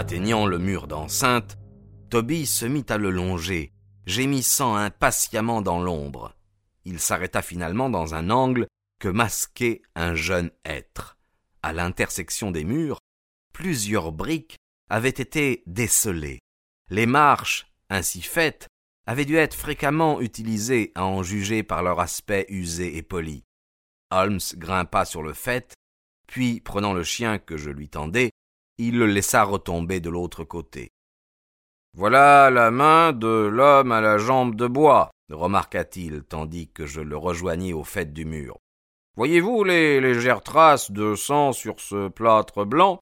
Atteignant le mur d'enceinte, Toby se mit à le longer, gémissant impatiemment dans l'ombre. Il s'arrêta finalement dans un angle que masquait un jeune être. À l'intersection des murs, plusieurs briques avaient été décelées. Les marches, ainsi faites, avaient dû être fréquemment utilisées à en juger par leur aspect usé et poli. Holmes grimpa sur le fait, puis, prenant le chien que je lui tendais, il le laissa retomber de l'autre côté. Voilà la main de l'homme à la jambe de bois, remarqua-t-il, tandis que je le rejoignis au fait du mur. Voyez-vous les légères traces de sang sur ce plâtre blanc?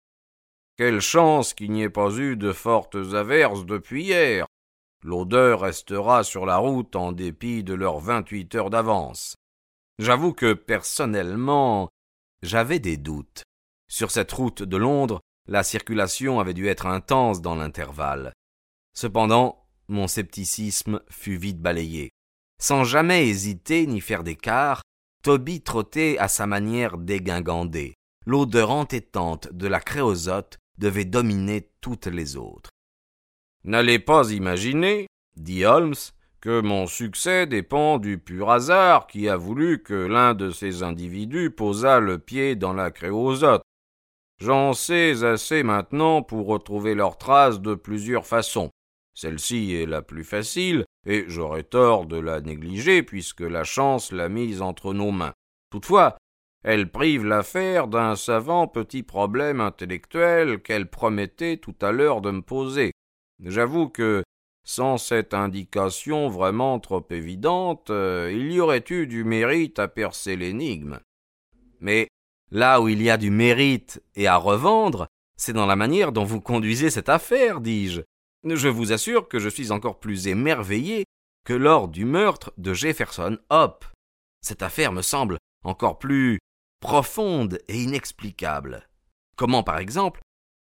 Quelle chance qu'il n'y ait pas eu de fortes averses depuis hier. L'odeur restera sur la route en dépit de leurs vingt-huit heures d'avance. J'avoue que personnellement, j'avais des doutes. Sur cette route de Londres, la circulation avait dû être intense dans l'intervalle. Cependant, mon scepticisme fut vite balayé. Sans jamais hésiter ni faire d'écart, Toby trottait à sa manière dégingandée. L'odeur entêtante de la créosote devait dominer toutes les autres. N'allez pas imaginer, dit Holmes, que mon succès dépend du pur hasard qui a voulu que l'un de ces individus posât le pied dans la créosote. J'en sais assez maintenant pour retrouver leurs traces de plusieurs façons. Celle-ci est la plus facile, et j'aurais tort de la négliger puisque la chance l'a mise entre nos mains. Toutefois, elle prive l'affaire d'un savant petit problème intellectuel qu'elle promettait tout à l'heure de me poser. J'avoue que, sans cette indication vraiment trop évidente, euh, il y aurait eu du mérite à percer l'énigme. Mais Là où il y a du mérite et à revendre, c'est dans la manière dont vous conduisez cette affaire, dis-je. Je vous assure que je suis encore plus émerveillé que lors du meurtre de Jefferson Hope. Cette affaire me semble encore plus profonde et inexplicable. Comment, par exemple,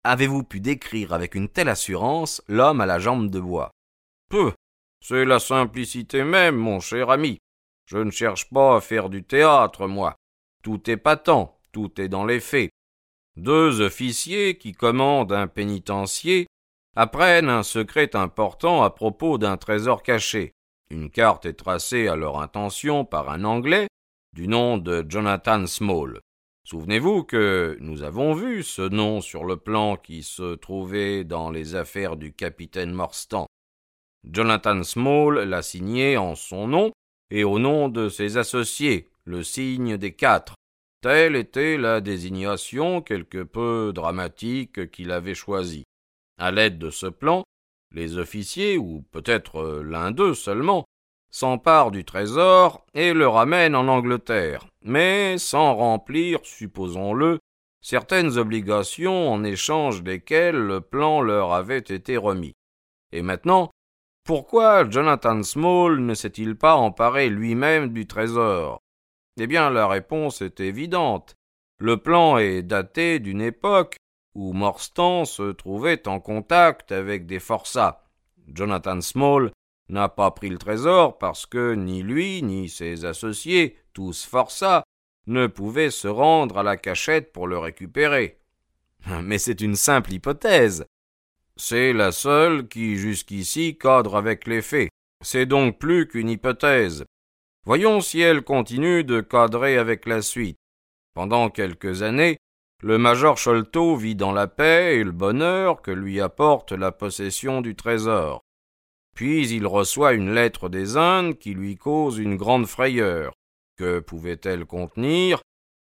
avez-vous pu décrire avec une telle assurance l'homme à la jambe de bois? Peu. C'est la simplicité même, mon cher ami. Je ne cherche pas à faire du théâtre, moi. Tout est patent, tout est dans les faits. Deux officiers qui commandent un pénitencier apprennent un secret important à propos d'un trésor caché. Une carte est tracée à leur intention par un Anglais du nom de Jonathan Small. Souvenez-vous que nous avons vu ce nom sur le plan qui se trouvait dans les affaires du capitaine Morstan. Jonathan Small l'a signé en son nom et au nom de ses associés, le signe des quatre, Telle était la désignation quelque peu dramatique qu'il avait choisie. À l'aide de ce plan, les officiers, ou peut-être l'un d'eux seulement, s'emparent du trésor et le ramènent en Angleterre, mais sans remplir, supposons-le, certaines obligations en échange desquelles le plan leur avait été remis. Et maintenant, pourquoi Jonathan Small ne s'est-il pas emparé lui-même du trésor? Eh bien, la réponse est évidente. Le plan est daté d'une époque où Morstan se trouvait en contact avec des forçats. Jonathan Small n'a pas pris le trésor parce que ni lui ni ses associés, tous forçats, ne pouvaient se rendre à la cachette pour le récupérer. Mais c'est une simple hypothèse. C'est la seule qui jusqu'ici cadre avec les faits. C'est donc plus qu'une hypothèse. Voyons si elle continue de cadrer avec la suite. Pendant quelques années, le major Sholto vit dans la paix et le bonheur que lui apporte la possession du trésor. Puis il reçoit une lettre des Indes qui lui cause une grande frayeur. Que pouvait-elle contenir?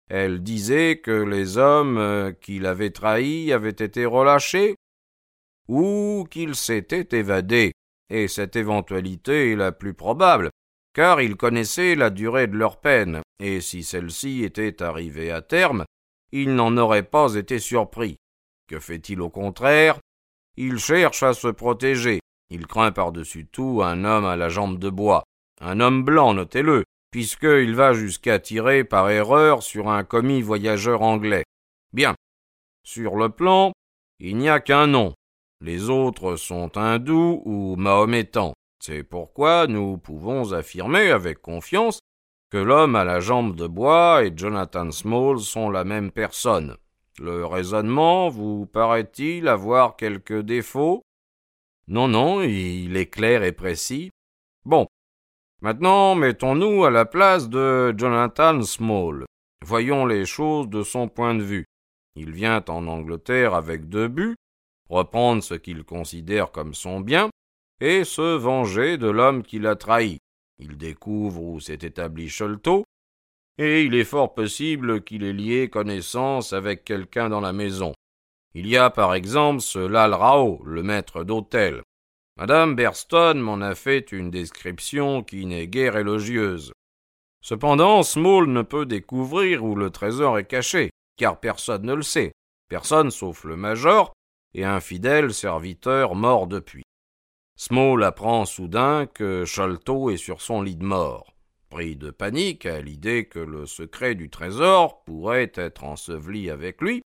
Elle disait que les hommes euh, qu'il avait trahis avaient été relâchés ou qu'ils s'étaient évadés, et cette éventualité est la plus probable, car il connaissait la durée de leur peine, et si celle-ci était arrivée à terme, il n'en aurait pas été surpris. Que fait-il au contraire? Il cherche à se protéger. Il craint par-dessus tout un homme à la jambe de bois, un homme blanc, notez-le, puisqu'il va jusqu'à tirer par erreur sur un commis voyageur anglais. Bien. Sur le plan, il n'y a qu'un nom. Les autres sont hindous ou mahométans. C'est pourquoi nous pouvons affirmer avec confiance que l'homme à la jambe de bois et Jonathan Small sont la même personne. Le raisonnement vous paraît-il avoir quelques défauts? Non, non, il est clair et précis. Bon. Maintenant, mettons-nous à la place de Jonathan Small. Voyons les choses de son point de vue. Il vient en Angleterre avec deux buts, reprendre ce qu'il considère comme son bien, et se venger de l'homme qui l'a trahi. Il découvre où s'est établi Sholto, et il est fort possible qu'il ait lié connaissance avec quelqu'un dans la maison. Il y a par exemple ce Lal Rao, le maître d'hôtel. Madame Berston m'en a fait une description qui n'est guère élogieuse. Cependant, Small ne peut découvrir où le trésor est caché, car personne ne le sait, personne sauf le major et un fidèle serviteur mort depuis. Small apprend soudain que Sholto est sur son lit de mort. Pris de panique à l'idée que le secret du trésor pourrait être enseveli avec lui,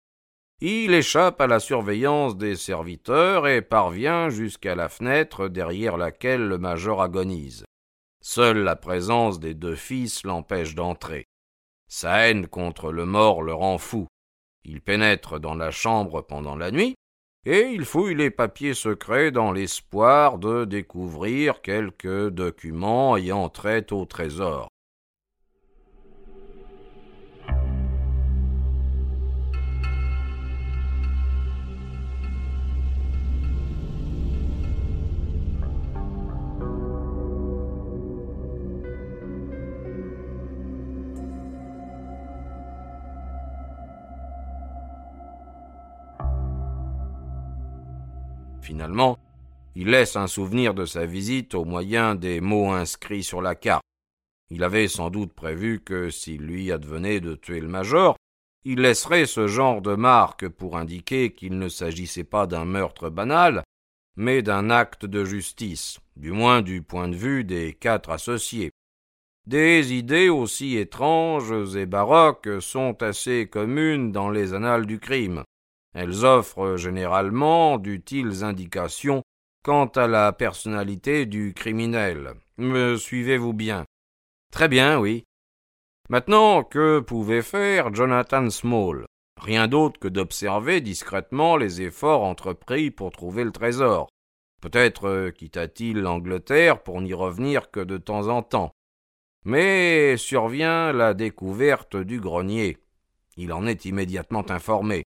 il échappe à la surveillance des serviteurs et parvient jusqu'à la fenêtre derrière laquelle le major agonise. Seule la présence des deux fils l'empêche d'entrer. Sa haine contre le mort le rend fou. Il pénètre dans la chambre pendant la nuit, et il fouille les papiers secrets dans l'espoir de découvrir quelques documents ayant trait au trésor. Finalement, il laisse un souvenir de sa visite au moyen des mots inscrits sur la carte. Il avait sans doute prévu que s'il lui advenait de tuer le major, il laisserait ce genre de marque pour indiquer qu'il ne s'agissait pas d'un meurtre banal, mais d'un acte de justice, du moins du point de vue des quatre associés. Des idées aussi étranges et baroques sont assez communes dans les annales du crime. Elles offrent généralement d'utiles indications quant à la personnalité du criminel. Me suivez-vous bien? Très bien, oui. Maintenant, que pouvait faire Jonathan Small? Rien d'autre que d'observer discrètement les efforts entrepris pour trouver le trésor. Peut-être quitta-t-il l'Angleterre pour n'y revenir que de temps en temps. Mais survient la découverte du grenier. Il en est immédiatement informé.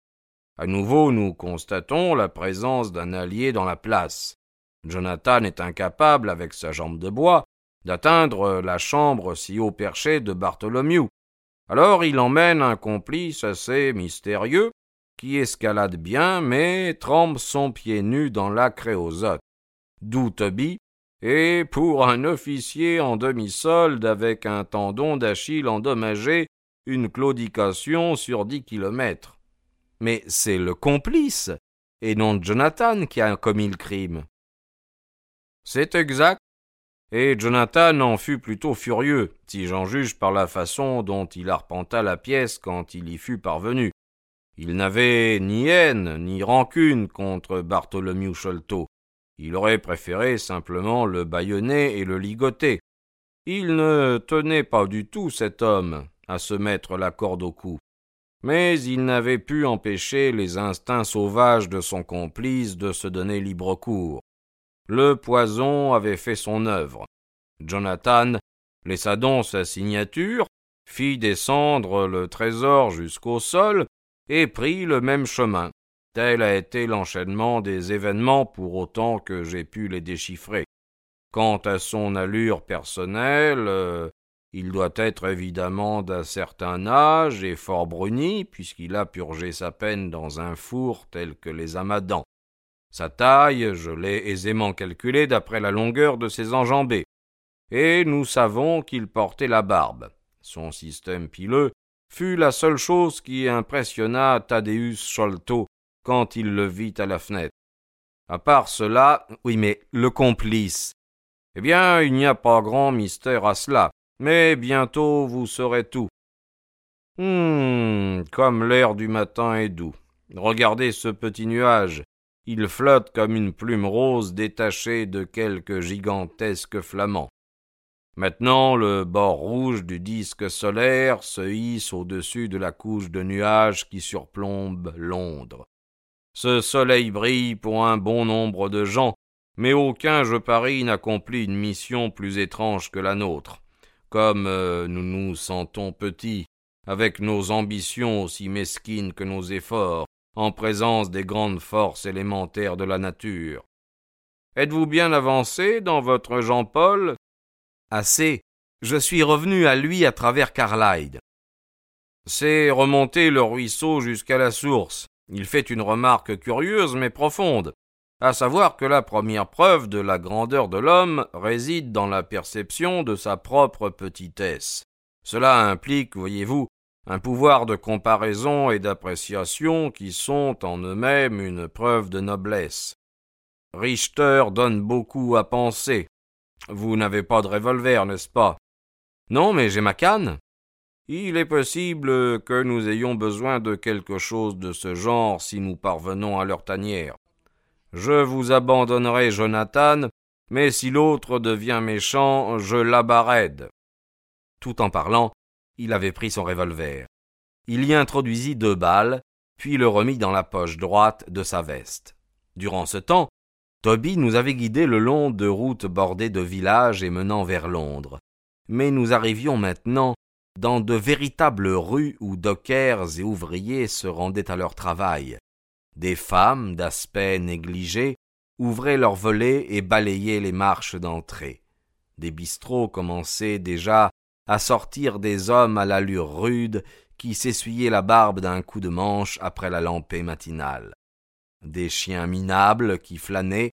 À nouveau, nous constatons la présence d'un allié dans la place. Jonathan est incapable, avec sa jambe de bois, d'atteindre la chambre si haut perchée de Bartholomew. Alors il emmène un complice assez mystérieux, qui escalade bien, mais trempe son pied nu dans la créosote. D'où Toby, et pour un officier en demi-solde avec un tendon d'Achille endommagé, une claudication sur dix kilomètres mais c'est le complice, et non Jonathan qui a commis le crime. C'est exact, et Jonathan en fut plutôt furieux, si j'en juge par la façon dont il arpenta la pièce quand il y fut parvenu. Il n'avait ni haine ni rancune contre Bartholomew Sholto. Il aurait préféré simplement le bâillonner et le ligoter. Il ne tenait pas du tout cet homme à se mettre la corde au cou mais il n'avait pu empêcher les instincts sauvages de son complice de se donner libre cours. Le poison avait fait son œuvre. Jonathan laissa donc sa signature, fit descendre le trésor jusqu'au sol, et prit le même chemin. Tel a été l'enchaînement des événements pour autant que j'ai pu les déchiffrer. Quant à son allure personnelle, euh, il doit être évidemment d'un certain âge et fort bruni, puisqu'il a purgé sa peine dans un four tel que les amadans. Sa taille, je l'ai aisément calculée d'après la longueur de ses enjambées. et nous savons qu'il portait la barbe. Son système pileux fut la seule chose qui impressionna Thaddeus Sholto quand il le vit à la fenêtre. À part cela, oui, mais le complice. Eh bien, il n'y a pas grand mystère à cela, mais bientôt vous saurez tout. Hum, comme l'air du matin est doux. Regardez ce petit nuage. Il flotte comme une plume rose détachée de quelque gigantesque flamand. Maintenant, le bord rouge du disque solaire se hisse au-dessus de la couche de nuages qui surplombe Londres. Ce soleil brille pour un bon nombre de gens, mais aucun, je parie, n'accomplit une mission plus étrange que la nôtre. Comme euh, nous nous sentons petits, avec nos ambitions aussi mesquines que nos efforts, en présence des grandes forces élémentaires de la nature. Êtes-vous bien avancé dans votre Jean-Paul Assez. Je suis revenu à lui à travers Carlyle. C'est remonter le ruisseau jusqu'à la source. Il fait une remarque curieuse mais profonde, à savoir que la première preuve de la grandeur de l'homme réside dans la perception de sa propre petitesse. Cela implique, voyez-vous, un pouvoir de comparaison et d'appréciation qui sont en eux-mêmes une preuve de noblesse. Richter donne beaucoup à penser. Vous n'avez pas de revolver, n'est-ce pas? Non, mais j'ai ma canne. Il est possible que nous ayons besoin de quelque chose de ce genre si nous parvenons à leur tanière. Je vous abandonnerai Jonathan, mais si l'autre devient méchant, je l'abarède. Tout en parlant, il avait pris son revolver. Il y introduisit deux balles, puis le remit dans la poche droite de sa veste. Durant ce temps, Toby nous avait guidés le long de routes bordées de villages et menant vers Londres. Mais nous arrivions maintenant dans de véritables rues où dockers et ouvriers se rendaient à leur travail. Des femmes d'aspect négligé ouvraient leurs volets et balayaient les marches d'entrée. Des bistrots commençaient déjà à sortir des hommes à l'allure rude qui s'essuyaient la barbe d'un coup de manche après la lampée matinale. Des chiens minables qui flânaient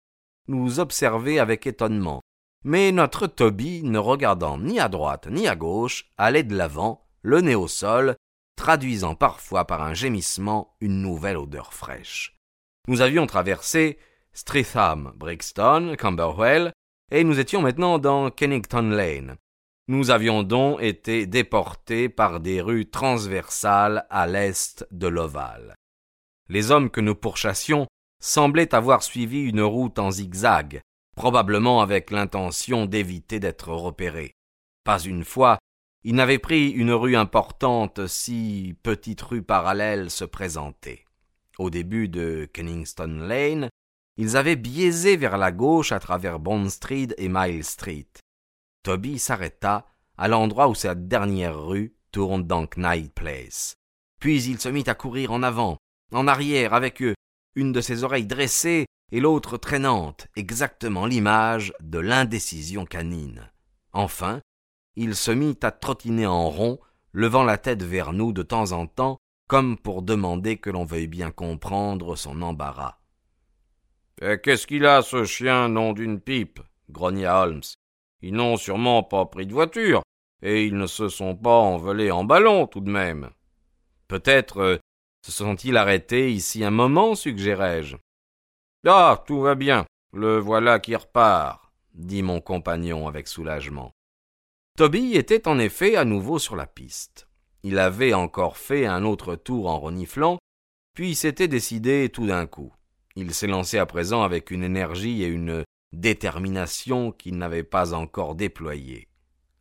nous observaient avec étonnement. Mais notre Toby, ne regardant ni à droite ni à gauche, allait de l'avant, le nez au sol, traduisant parfois par un gémissement une nouvelle odeur fraîche. Nous avions traversé Streatham, Brixton, Camberwell, et nous étions maintenant dans Kennington Lane, nous avions donc été déportés par des rues transversales à l'est de l'Ovale. Les hommes que nous pourchassions semblaient avoir suivi une route en zigzag, probablement avec l'intention d'éviter d'être repérés. Pas une fois, ils n'avaient pris une rue importante si petite rue parallèle se présentait. Au début de Kenningston Lane, ils avaient biaisé vers la gauche à travers Bond Street et Mile Street. Toby s'arrêta à l'endroit où cette dernière rue tourne dans Knight Place. Puis il se mit à courir en avant, en arrière avec eux, une de ses oreilles dressées et l'autre traînante, exactement l'image de l'indécision canine. Enfin, il se mit à trottiner en rond, levant la tête vers nous de temps en temps, comme pour demander que l'on veuille bien comprendre son embarras. Eh, qu'est-ce qu'il a, ce chien, nom d'une pipe? grogna Holmes. Ils n'ont sûrement pas pris de voiture, et ils ne se sont pas envolés en ballon tout de même. Peut-être euh, se sont-ils arrêtés ici un moment, suggérai-je. Ah, tout va bien, le voilà qui repart, dit mon compagnon avec soulagement. Toby était en effet à nouveau sur la piste. Il avait encore fait un autre tour en reniflant, puis s'était décidé tout d'un coup. Il lancé à présent avec une énergie et une détermination qu'il n'avait pas encore déployée.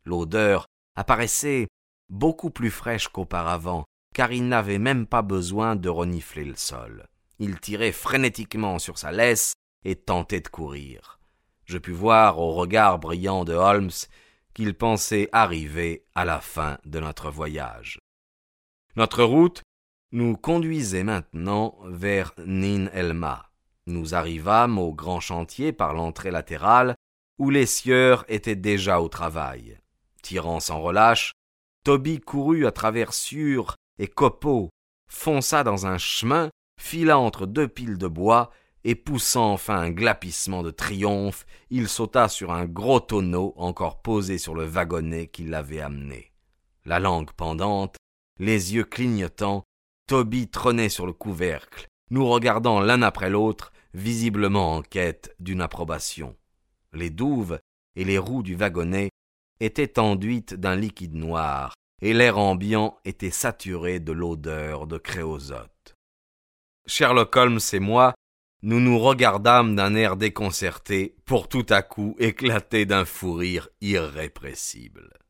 L'odeur apparaissait beaucoup plus fraîche qu'auparavant, car il n'avait même pas besoin de renifler le sol. Il tirait frénétiquement sur sa laisse et tentait de courir. Je pus voir au regard brillant de Holmes qu'il pensait arriver à la fin de notre voyage. Notre route nous conduisait maintenant vers Nin Elma. Nous arrivâmes au grand chantier par l'entrée latérale, où les sieurs étaient déjà au travail. Tirant sans relâche, Toby courut à travers sûrs et copeaux, fonça dans un chemin, fila entre deux piles de bois, et poussant enfin un glapissement de triomphe, il sauta sur un gros tonneau encore posé sur le wagonnet qui l'avait amené. La langue pendante, les yeux clignotants, Toby trônait sur le couvercle, nous regardant l'un après l'autre, visiblement en quête d'une approbation. Les douves et les roues du wagonnet étaient enduites d'un liquide noir, et l'air ambiant était saturé de l'odeur de créosote. Sherlock Holmes et moi, nous nous regardâmes d'un air déconcerté, pour tout à coup éclater d'un fou rire irrépressible.